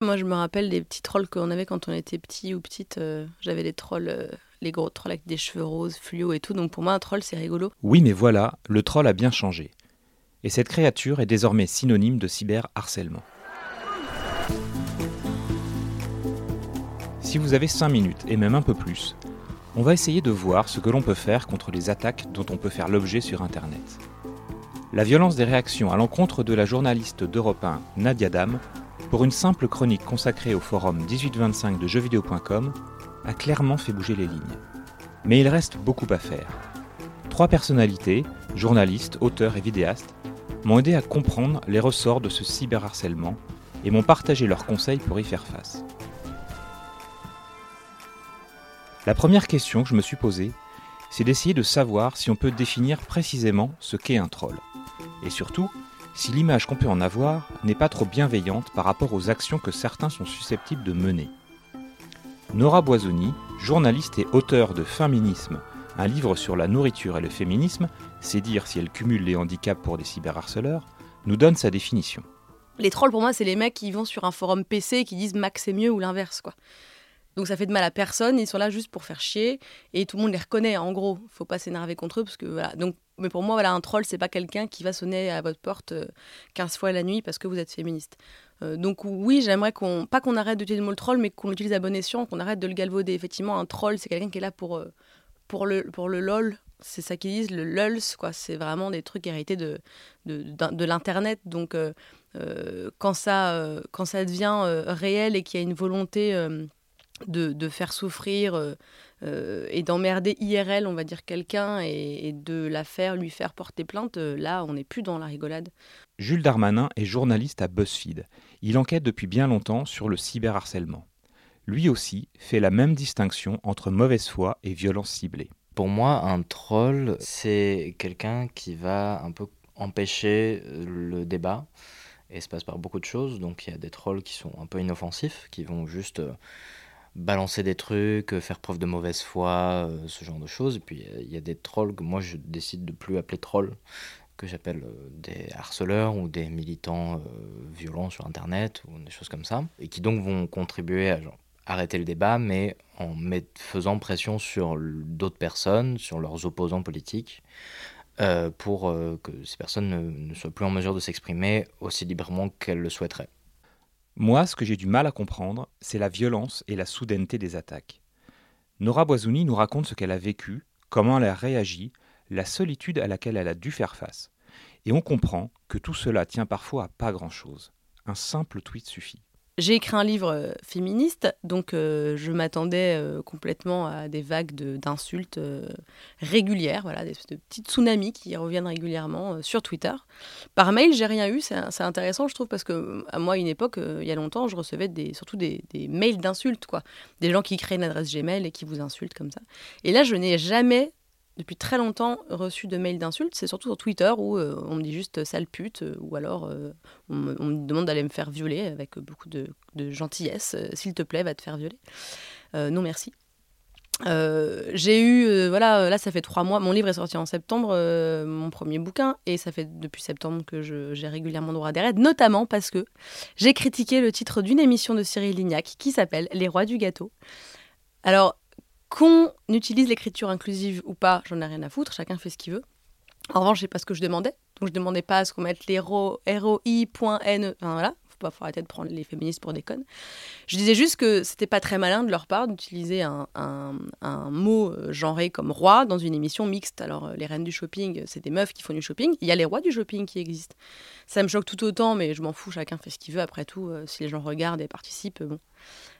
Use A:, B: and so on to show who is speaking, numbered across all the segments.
A: Moi, je me rappelle des petits trolls qu'on avait quand on était petit ou petite. Euh, J'avais les trolls, euh, les gros trolls avec des cheveux roses, fluo et tout. Donc pour moi, un troll, c'est rigolo.
B: Oui, mais voilà, le troll a bien changé. Et cette créature est désormais synonyme de cyberharcèlement. Si vous avez 5 minutes, et même un peu plus, on va essayer de voir ce que l'on peut faire contre les attaques dont on peut faire l'objet sur Internet. La violence des réactions à l'encontre de la journaliste d'Europe 1 Nadia Dam, pour une simple chronique consacrée au forum 1825 de jeuxvideo.com, a clairement fait bouger les lignes. Mais il reste beaucoup à faire. Trois personnalités, journalistes, auteurs et vidéastes, m'ont aidé à comprendre les ressorts de ce cyberharcèlement et m'ont partagé leurs conseils pour y faire face. La première question que je me suis posée, c'est d'essayer de savoir si on peut définir précisément ce qu'est un troll. Et surtout, si l'image qu'on peut en avoir n'est pas trop bienveillante par rapport aux actions que certains sont susceptibles de mener. Nora Boisoni, journaliste et auteure de Féminisme, un livre sur la nourriture et le féminisme, c'est dire si elle cumule les handicaps pour des cyberharceleurs, nous donne sa définition.
A: Les trolls, pour moi, c'est les mecs qui vont sur un forum PC et qui disent Max c'est mieux ou l'inverse, quoi. Donc ça fait de mal à personne, ils sont là juste pour faire chier et tout le monde les reconnaît en gros. Faut pas s'énerver contre eux parce que. Donc mais pour moi voilà un troll c'est pas quelqu'un qui va sonner à votre porte 15 euh, fois la nuit parce que vous êtes féministe. Euh, donc oui, j'aimerais qu'on pas qu'on arrête d'utiliser le mot troll mais qu'on l'utilise à bon escient, qu'on arrête de le galvauder. Effectivement, un troll c'est quelqu'un qui est là pour euh, pour le pour le lol, c'est ça qu'ils disent, le lulz, quoi. C'est vraiment des trucs hérités de, de, de, l'internet. Donc, quand, ça, quand ça devient réel et qu'il y a une volonté de, faire souffrir euh, euh, et d'emmerder IRL, on va dire, quelqu'un et, de la faire, lui faire porter plainte, euh, là, on n'est plus dans la rigolade.
B: Jules Darmanin est journaliste à BuzzFeed. Il enquête depuis bien longtemps sur le cyberharcèlement. Lui aussi fait la même distinction entre mauvaise foi et violence ciblée.
C: Pour moi, un troll, c'est quelqu'un qui va un peu empêcher le débat et se passe par beaucoup de choses. Donc il y a des trolls qui sont un peu inoffensifs, qui vont juste balancer des trucs, euh, faire preuve de mauvaise foi, euh, ce genre de choses. Et puis il y a des trolls que moi je décide de plus appeler trolls, que j'appelle euh, des harceleurs ou des militants violents sur Internet ou des choses comme ça, et qui donc vont contribuer à arrêter le débat, mais en faisant pression sur d'autres personnes, sur leurs opposants politiques, pour que ces personnes ne, ne soient plus en mesure de s'exprimer aussi librement qu'elles le souhaiteraient.
B: Moi, ce que j'ai du mal à comprendre, c'est la violence et la soudaineté des attaques. Nora Boisouni nous raconte ce qu'elle a vécu, comment elle a réagi, la solitude à laquelle elle a dû faire face. Et on comprend que tout cela tient parfois à pas grand-chose. Un simple tweet suffit.
A: J'ai écrit un livre euh, féministe, donc euh, je m'attendais euh, complètement à des vagues d'insultes régulières, voilà, des, de petits tsunamis qui reviennent régulièrement sur Twitter. Par mail, j'ai rien eu, c'est intéressant, je trouve, parce que à moi, une époque, il y a longtemps, je recevais des, surtout des, des mails d'insultes, quoi. Des gens qui créent une adresse Gmail et qui vous insultent comme ça. Et là, je n'ai jamais depuis très longtemps reçu de mails d'insultes, c'est surtout sur Twitter où euh, on me dit juste sale pute, euh, ou alors euh, on, me, demande d'aller me faire violer avec beaucoup de, gentillesse. S'il te plaît, va te faire violer. non, merci. j'ai eu, voilà, là ça fait trois mois, mon livre est sorti en septembre, mon premier bouquin, et ça fait depuis septembre que j'ai régulièrement droit à des raids, notamment parce que j'ai critiqué le titre d'une émission de Cyril Lignac qui s'appelle Les Rois du Gâteau. Alors, qu'on utilise l'écriture inclusive ou pas, j'en ai rien à foutre, chacun fait ce qu'il veut. En revanche, c'est pas ce que je demandais. Donc je demandais pas à ce qu'on mette les ROI.N. Enfin voilà, faut pas arrêter de prendre les féministes pour des connes. Je disais juste que c'était pas très malin de leur part d'utiliser un, mot euh, genré comme roi dans une émission mixte. Alors euh, les reines du shopping, c'est des meufs qui font du shopping. Il y a les rois du shopping qui existent. Ça me choque tout autant, mais je m'en fous, chacun fait ce qu'il veut. Après tout, euh, si les gens regardent et participent, bon.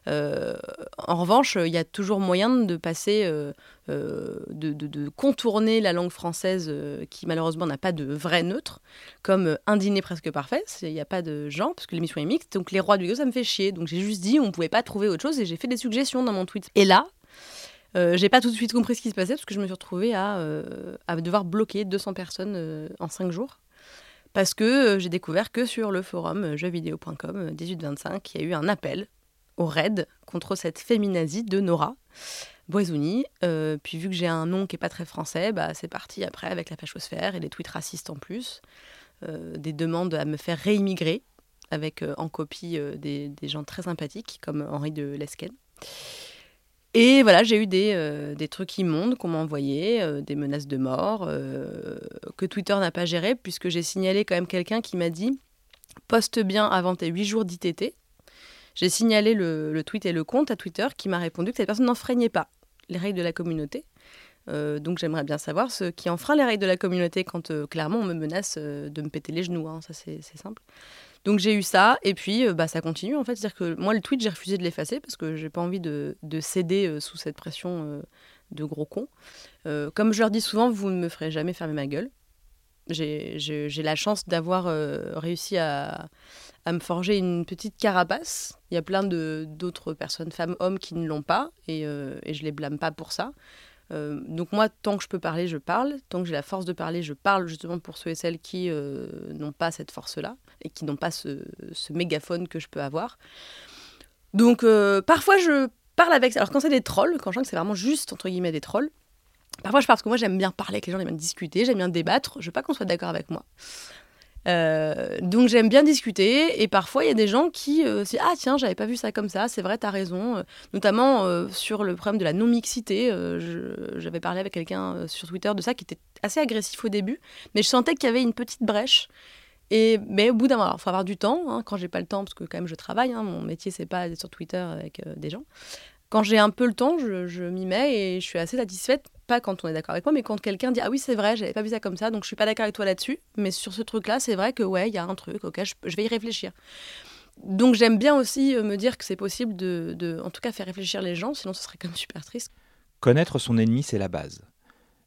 A: En revanche, il y a toujours moyen de passer, de, contourner la langue française qui malheureusement n'a pas de vrai neutre, comme un dîner presque parfait. Il n'y a pas de genre, parce que l'émission est mixte. Donc les rois du go, ça me fait chier. Donc j'ai juste dit, on ne pouvait pas trouver autre chose et j'ai fait des suggestions dans mon tweet. Et là, euh, j'ai pas tout de suite compris ce qui se passait parce que je me suis retrouvée à, euh, à devoir bloquer 200 personnes euh, en 5 jours. Parce que j'ai découvert que sur le forum jeuxvideo.com 1825, il y a eu un appel au raid contre cette féminazie de Nora Boisouni. puis vu que j'ai un nom qui est pas très français, bah, c'est parti après avec la fachosphère et des tweets racistes en plus. des demandes à me faire réimmigrer avec en copie des, gens très sympathiques comme Henri de Lesquen. Et voilà, j'ai eu des, euh, des trucs immondes qu'on m'a envoyés, euh, des menaces de mort, euh, que Twitter n'a pas géré, puisque j'ai signalé quand même quelqu'un qui m'a dit poste bien avant tes 8 jours d'ITT. J'ai signalé le, tweet et le compte à Twitter qui m'a répondu que cette personne n'enfreignait pas les règles de la communauté. donc j'aimerais bien savoir ce qui enfreint les règles de la communauté quand clairement on me menace de me péter les genoux, hein, ça c'est simple. Donc j'ai eu ça, et puis euh, bah, ça continue en fait. C'est-à-dire que moi, le tweet, j'ai refusé de l'effacer parce que j'ai pas envie de, céder euh, sous cette pression euh, de gros cons. comme je leur dis souvent, vous ne me ferez jamais fermer ma gueule. J'ai la chance d'avoir réussi à, à, me forger une petite carapace. Il y a plein d'autres personnes, femmes, hommes, qui ne l'ont pas, et, et je les blâme pas pour ça. Euh, donc moi, tant que je peux parler, je parle. Tant que j'ai la force de parler, je parle justement pour ceux et celles qui euh, n'ont pas cette force-là et qui n'ont pas ce, mégaphone que je peux avoir. Donc euh, parfois, je parle avec... Alors quand c'est des trolls, quand je sens que c'est vraiment juste, entre guillemets, des trolls, parfois je parle parce que moi j'aime bien parler avec les gens, j'aime bien discuter, j'aime bien débattre. Je veux pas qu'on soit d'accord avec moi. Euh, donc j'aime bien discuter et parfois il y a des gens qui euh, se disent ah tiens j'avais pas vu ça comme ça c'est vrai t'as raison. Euh, notamment sur le problème de la non mixité j'avais parlé avec quelqu'un sur Twitter de ça qui était assez agressif au début mais je sentais qu'il y avait une petite brèche. Et mais au bout d'un moment il faut avoir du temps hein, quand j'ai pas le temps parce que quand même je travaille hein, mon métier c'est pas d'être sur Twitter avec des gens quand j'ai un peu le temps, je, m'y mets et je suis assez satisfaite. Pas quand on est d'accord avec moi, mais quand quelqu'un dit Ah oui, c'est vrai, j'avais pas vu ça comme ça, donc je suis pas d'accord avec toi là-dessus. Mais sur ce truc-là, c'est vrai que ouais, il y a un truc, ok, je, vais y réfléchir. Donc j'aime bien aussi euh, me dire que c'est possible de, de, en tout cas, faire réfléchir les gens, sinon ce serait comme super triste.
B: Connaître son ennemi, c'est la base.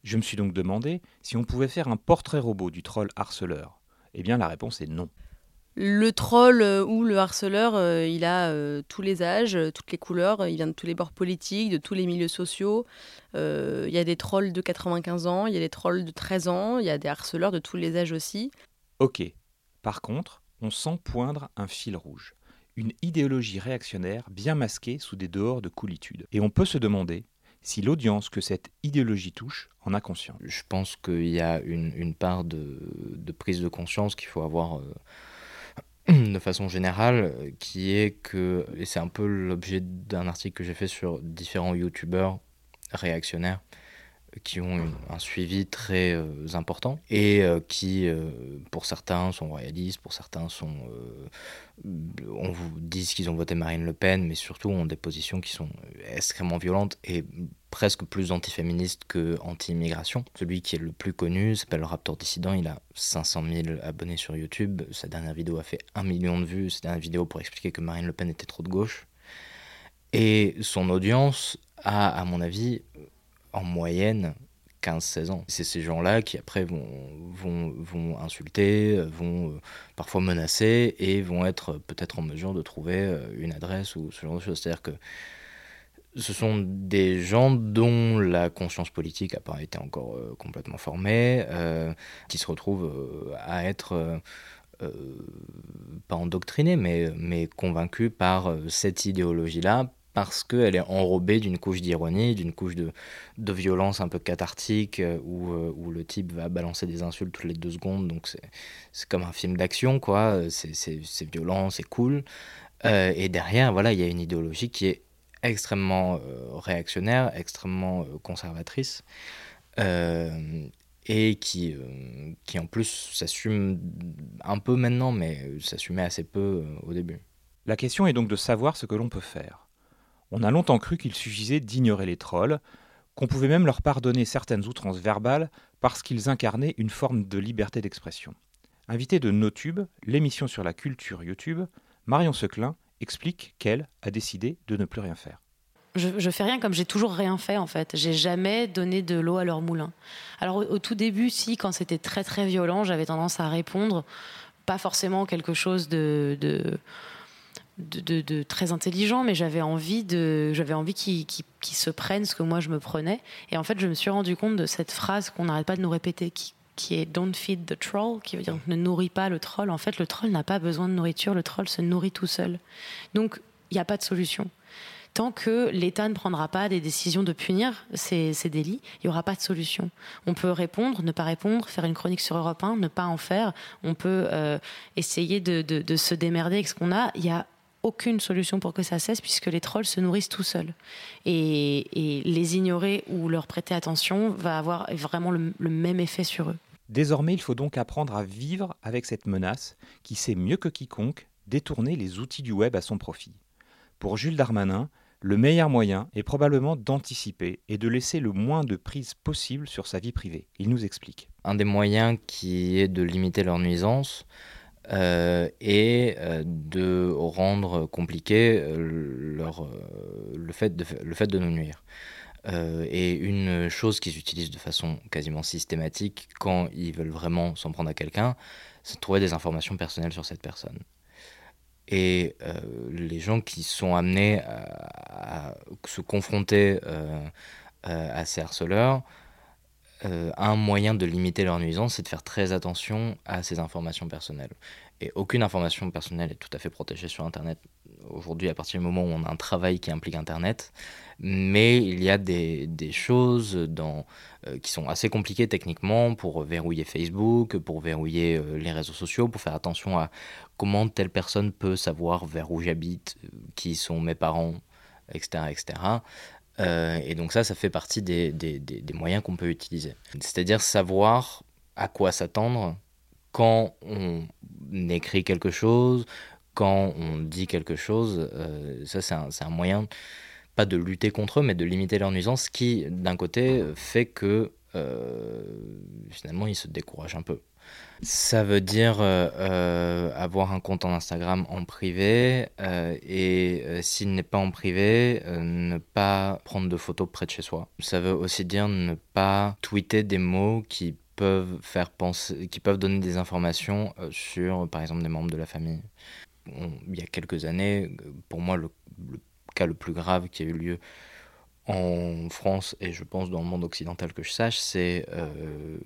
B: Je me suis donc demandé si on pouvait faire un portrait robot du troll harceleur. Eh bien, la réponse est non.
A: Le troll euh, ou le harceleur, euh, il a euh, tous les âges, toutes les couleurs, il vient de tous les bords politiques, de tous les milieux sociaux. il y a des trolls de 95 ans, il y a des trolls de 13 ans, il y a des harceleurs de tous les âges aussi.
B: Ok. Par contre, on sent poindre un fil rouge. Une idéologie réactionnaire bien masquée sous des dehors de coolitude. Et on peut se demander si l'audience que cette idéologie touche en a conscience.
C: Je pense qu'il y a une, part de, prise de conscience qu'il faut avoir de façon générale, qui est que, et c'est un peu l'objet d'un article que j'ai fait sur différents youtubeurs réactionnaires qui ont un suivi très euh, important et euh, qui, euh, pour certains, sont royalistes, pour certains, sont, on vous dit qu'ils ont voté Marine Le Pen, mais surtout ont des positions qui sont extrêmement violentes et presque plus antiféministes que anti-immigration. Celui qui est le plus connu s'appelle Raptor Dissident, il a 500 000 abonnés sur YouTube, sa dernière vidéo a fait 1 million de vues, sa dernière vidéo pour expliquer que Marine Le Pen était trop de gauche. Et son audience a, à mon avis, en moyenne 15-16 ans. C'est ces gens-là qui après vont, vont, vont insulter, vont euh, parfois menacer et vont être peut-être en mesure de trouver euh, une adresse ou ce genre de choses. C'est-à-dire que ce sont des gens dont la conscience politique n'a pas été encore euh, complètement formée, qui se retrouvent à être pas endoctrinés, mais, mais convaincus par cette idéologie-là, parce qu'elle est enrobée d'une couche d'ironie, d'une couche de, violence un peu cathartique, euh, où, euh, où, le type va balancer des insultes toutes les deux secondes, donc c'est comme un film d'action, quoi, c'est violent, c'est cool. Euh, et derrière, voilà, il y a une idéologie qui est extrêmement réactionnaire, extrêmement conservatrice, et qui, qui en plus s'assume un peu maintenant, mais s'assumait assez peu au début.
B: La question est donc de savoir ce que l'on peut faire. On a longtemps cru qu'il suffisait d'ignorer les trolls, qu'on pouvait même leur pardonner certaines outrances verbales parce qu'ils incarnaient une forme de liberté d'expression. Invité de NoTube, l'émission sur la culture YouTube, Marion Seclin explique qu'elle a décidé de ne plus rien faire.
D: Je, fais rien comme j'ai toujours rien fait en fait. J'ai jamais donné de l'eau à leur moulin. Alors au, tout début, si, quand c'était très très violent, j'avais tendance à répondre, pas forcément quelque chose de, de, très intelligent, mais j'avais envie de, j'avais envie qu'ils se prennent ce que moi je me prenais. Et en fait, je me suis rendu compte de cette phrase qu'on n'arrête pas de nous répéter, qui, qui est Don't feed the troll, qui veut dire ne nourris pas le troll. En fait, le troll n'a pas besoin de nourriture, le troll se nourrit tout seul. Donc, il n'y a pas de solution tant que l'État ne prendra pas des décisions de punir ces, délits, il n'y aura pas de solution. On peut répondre, ne pas répondre, faire une chronique sur Europe 1, ne pas en faire. On peut euh, essayer de, se démerder avec ce qu'on a. Il n'y a aucune solution pour que ça cesse puisque les trolls se nourrissent tout seuls. Et, les ignorer ou leur prêter attention va avoir vraiment le même effet sur eux.
B: Désormais, il faut donc apprendre à vivre avec cette menace qui sait mieux que quiconque détourner les outils du web à son profit. Pour Jules Darmanin, le meilleur moyen est probablement d'anticiper et de laisser le moins de prise possible sur sa vie privée. Il nous explique.
C: Un des moyens qui est de limiter leur nuisance euh, et euh, de rendre compliqué euh, leur, le, fait de, le fait de nous nuire. et une chose qu'ils utilisent de façon quasiment systématique quand ils veulent vraiment s'en prendre à quelqu'un, c'est de trouver des informations personnelles sur cette personne. Et les gens qui sont amenés à, se confronter à ces harceleurs, euh, un moyen de limiter leur nuisance, c'est de faire très attention à ces informations personnelles. Et aucune information personnelle est tout à fait protégée sur Internet aujourd'hui à partir du moment où on a un travail qui implique Internet. Mais il y a des, choses dans, qui sont assez compliquées techniquement pour verrouiller Facebook, pour verrouiller les réseaux sociaux, pour faire attention à comment telle personne peut savoir vers où j'habite, euh, qui sont mes parents, etc. etc. Euh, et donc ça, ça fait partie des, des, des, moyens qu'on peut utiliser. C'est-à-dire savoir à quoi s'attendre quand on écrit quelque chose, quand on dit quelque chose. Euh, ça, c'est un, un, moyen, pas de lutter contre eux, mais de limiter leur nuisance, qui, d'un côté, fait que finalement, ils se découragent un peu. Ça veut dire euh, euh, avoir un compte en Instagram en privé euh, et s'il n'est pas en privé, ne pas prendre de photos près de chez soi. Ça veut aussi dire ne pas tweeter des mots qui peuvent faire penser, qui peuvent donner des informations sur, par exemple, des membres de la famille. il y a quelques années, pour moi, le, le cas le plus grave qui a eu lieu en France et je pense dans le monde occidental que je sache, c'est euh,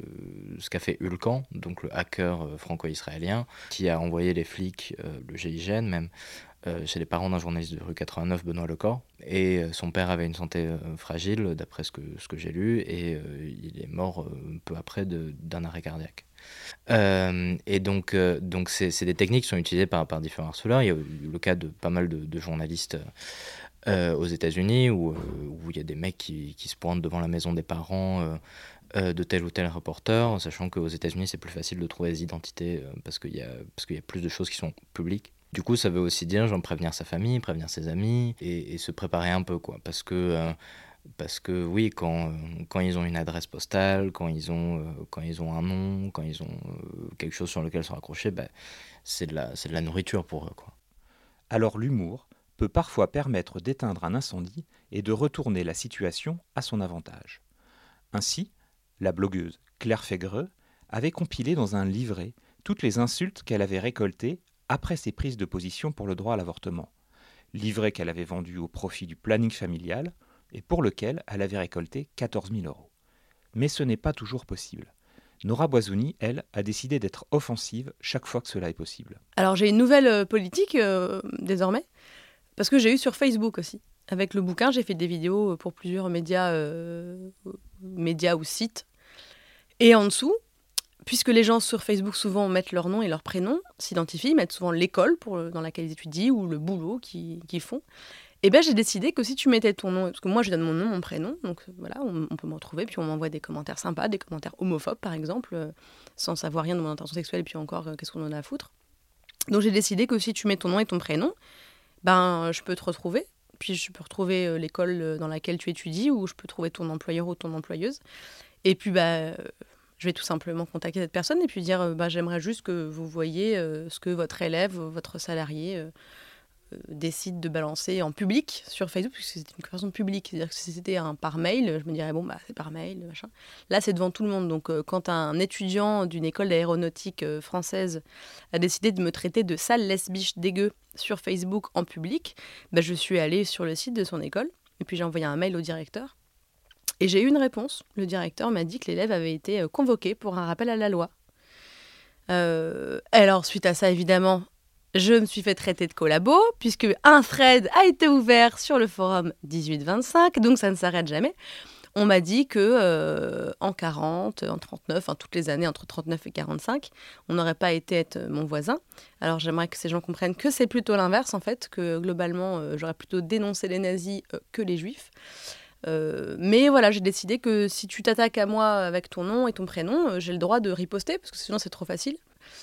C: ce qu'a fait Ulcan, donc le hacker euh, franco-israélien, qui a envoyé les flics, euh, le GIGN même, chez les parents d'un journaliste de rue 89, Benoît Lecor. Et son père avait une santé fragile, d'après ce que, j'ai lu, et il est mort peu après d'un arrêt cardiaque. et donc, donc c'est des techniques qui sont utilisées par, par différents harceleurs. Il y a eu le cas de pas mal de journalistes euh, aux États-Unis où, euh, où il y a des mecs qui, qui, se pointent devant la maison des parents euh, de tel ou tel reporter, sachant qu'aux États-Unis c'est plus facile de trouver des identités parce qu'il y, a, y a plus de choses qui sont publiques. Du coup, ça veut aussi dire genre, prévenir sa famille, prévenir ses amis et, se préparer un peu, quoi. Parce que, parce que oui, quand, quand ils ont une adresse postale, quand ils ont, quand ils ont un nom, quand ils ont quelque chose sur lequel se raccrocher, bah, c'est, de la, de la nourriture pour eux, quoi.
B: Alors l'humour, peut parfois permettre d'éteindre un incendie et de retourner la situation à son avantage. Ainsi, la blogueuse Claire Fégreux avait compilé dans un livret toutes les insultes qu'elle avait récoltées après ses prises de position pour le droit à l'avortement, livret qu'elle avait vendu au profit du planning familial et pour lequel elle avait récolté 14 000 euros. Mais ce n'est pas toujours possible. Nora Boisouni, elle, a décidé d'être offensive chaque fois que cela est possible.
A: Alors j'ai une nouvelle euh, politique euh, désormais. Parce que j'ai eu sur Facebook aussi. Avec le bouquin, j'ai fait des vidéos pour plusieurs médias, euh, médias ou sites. Et en dessous, puisque les gens sur Facebook souvent mettent leur nom et leur prénom, s'identifient, mettent souvent l'école dans laquelle ils étudient ou le boulot qu'ils font, et eh bien j'ai décidé que si tu mettais ton nom, parce que moi je donne mon nom, mon prénom, donc voilà, on, peut me retrouver, puis on m'envoie des commentaires sympas, des commentaires homophobes par exemple, euh, sans savoir rien de mon intention sexuelle, et puis encore, euh, qu'est-ce qu'on en a à foutre. Donc j'ai décidé que si tu mets ton nom et ton prénom, ben, je peux te retrouver. Puis je peux retrouver euh, l'école euh, dans laquelle tu étudies ou je peux trouver ton employeur ou ton employeuse. Et puis, bah, je vais tout simplement contacter cette personne et puis dire bah, j'aimerais juste que vous voyez ce que votre élève, votre salarié décide de balancer en public sur Facebook, puisque c'était une conversation publique. C'est-à-dire que si c'était un par mail, je me dirais, bon, bah, c'est par mail, machin. Là, c'est devant tout le monde. Donc, quand un étudiant d'une école d'aéronautique française a décidé de me traiter de sale lesbiche dégueu sur Facebook en public, bah, je suis allée sur le site de son école, et puis j'ai envoyé un mail au directeur. Et j'ai eu une réponse. Le directeur m'a dit que l'élève avait été convoqué pour un rappel à la loi. Euh, alors, suite à ça, évidemment, je me suis fait traiter de collabo, puisque un thread a été ouvert sur le forum 1825, donc ça ne s'arrête jamais. On m'a dit que euh, en 40, en 39, en toutes les années entre 39 et 45, on n'aurait pas été être mon voisin. Alors j'aimerais que ces gens comprennent que c'est plutôt l'inverse en fait, que globalement euh, j'aurais plutôt dénoncé les nazis que les juifs. mais voilà, j'ai décidé que si tu t'attaques à moi avec ton nom et ton prénom, j'ai le droit de riposter parce que sinon c'est trop facile.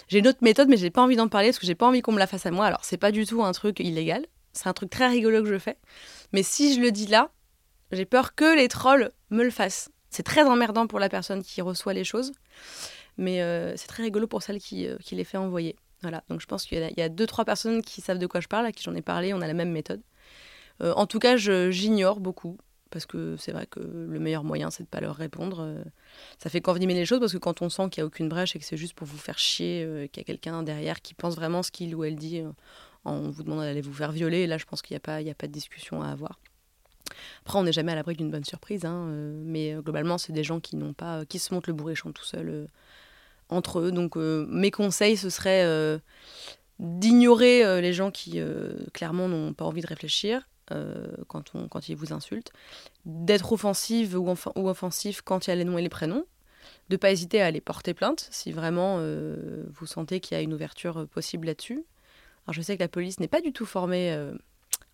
A: J'ai une autre méthode, mais j'ai pas envie d'en parler parce que j'ai pas envie qu'on me la fasse à moi. Alors, c'est pas du tout un truc illégal. C'est un truc très rigolo que je fais. Mais si je le dis là, j'ai peur que les trolls me le fassent. C'est très emmerdant pour la personne qui reçoit les choses. Mais euh, c'est très rigolo pour celle qui, euh, qui les fait envoyer. Voilà. Donc, je pense qu'il y, a deux, trois personnes qui savent de quoi je parle, à qui j'en ai parlé. On a la même méthode. Euh, en tout cas, j'ignore beaucoup parce que c'est vrai que le meilleur moyen, c'est de ne pas leur répondre. Euh, ça fait qu'envenimer les choses, parce que quand on sent qu'il n'y a aucune brèche et que c'est juste pour vous faire chier, euh, qu'il y a quelqu'un derrière qui pense vraiment ce qu'il ou elle dit, euh, en vous demandant d'aller vous faire violer, là, je pense qu'il n'y a, pas, a pas de discussion à avoir. Après, on n'est jamais à l'abri d'une bonne surprise, hein, mais globalement, c'est des gens qui n'ont pas, qui se montent le bourrichon tout seuls entre eux. Donc, mes conseils, ce serait d'ignorer les gens qui, clairement, n'ont pas envie de réfléchir euh, quand, ils vous insultent, d'être offensive ou, ou, offensif quand il y a les noms et les prénoms, de ne pas hésiter à aller porter plainte si vraiment euh, vous sentez qu'il y a une ouverture euh, possible là-dessus. Alors je sais que la police n'est pas du tout formée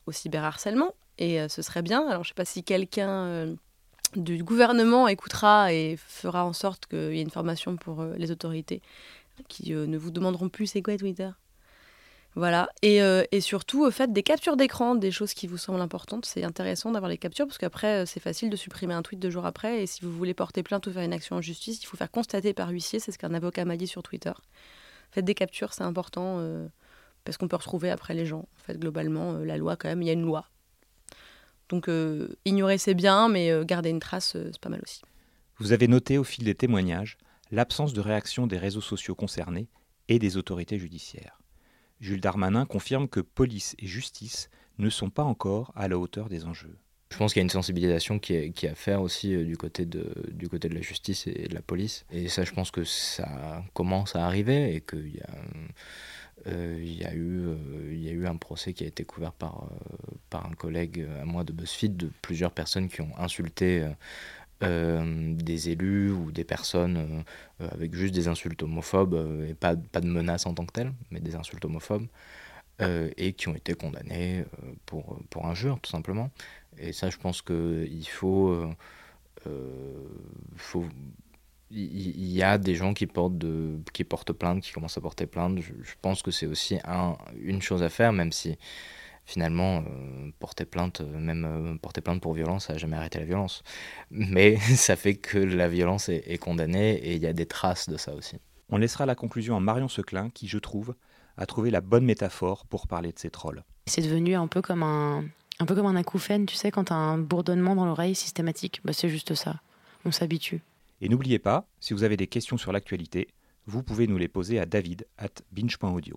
A: au cyberharcèlement et ce serait bien. Alors je sais pas si quelqu'un du gouvernement écoutera et fera en sorte qu'il y ait une formation pour les autorités qui ne vous demanderont plus c'est quoi Twitter voilà. Et, euh, et surtout, euh, faites des captures d'écran, des choses qui vous semblent importantes. C'est intéressant d'avoir les captures parce qu'après, euh, c'est facile de supprimer un tweet deux jours après. Et si vous voulez porter plainte ou faire une action en justice, il faut faire constater par huissier. C'est ce qu'un avocat m'a dit sur Twitter. Faites des captures, c'est important parce qu'on peut retrouver après les gens. En fait, globalement, la loi, quand même, il y a une loi. Donc, ignorer, c'est bien, mais garder une trace, c'est pas mal aussi.
B: Vous avez noté au fil des témoignages l'absence de réaction des réseaux sociaux concernés et des autorités judiciaires. Jules Darmanin confirme que police et justice ne sont pas encore à la hauteur des enjeux.
C: Je pense qu'il y a une sensibilisation qui est, à faire aussi euh, du, côté de, du côté de la justice et de la police. Et ça, je pense que ça commence à arriver et qu'il y a, euh, euh, eu un procès qui a été couvert par, par un collègue à moi de BuzzFeed de plusieurs personnes qui ont insulté euh, des élus ou des personnes euh, euh, avec juste des insultes homophobes et pas, pas de menaces en tant que telles, mais des insultes homophobes. et qui ont été condamnés pour, pour injure, tout simplement. Et ça, je pense qu'il faut, faut il y a des gens qui portent, de, qui portent plainte, qui commencent à porter plainte. Je, je pense que c'est aussi un, une chose à faire, même si finalement, euh, porter plainte, euh, même euh, porter plainte pour violence, ça n'a jamais arrêté la violence. Mais ça fait que la violence est, condamnée et il y a des traces de ça aussi.
B: On laissera la conclusion à Marion Seclin, qui, je trouve, a trouvé la bonne métaphore pour parler de ces trolls.
D: C'est devenu un peu comme un, un peu comme un acouphène, tu sais, quand tu as un bourdonnement dans l'oreille systématique. Bah, c'est juste ça. On s'habitue.
B: Et n'oubliez pas, si vous avez des questions sur l'actualité, vous pouvez nous les poser à david at binge.audio.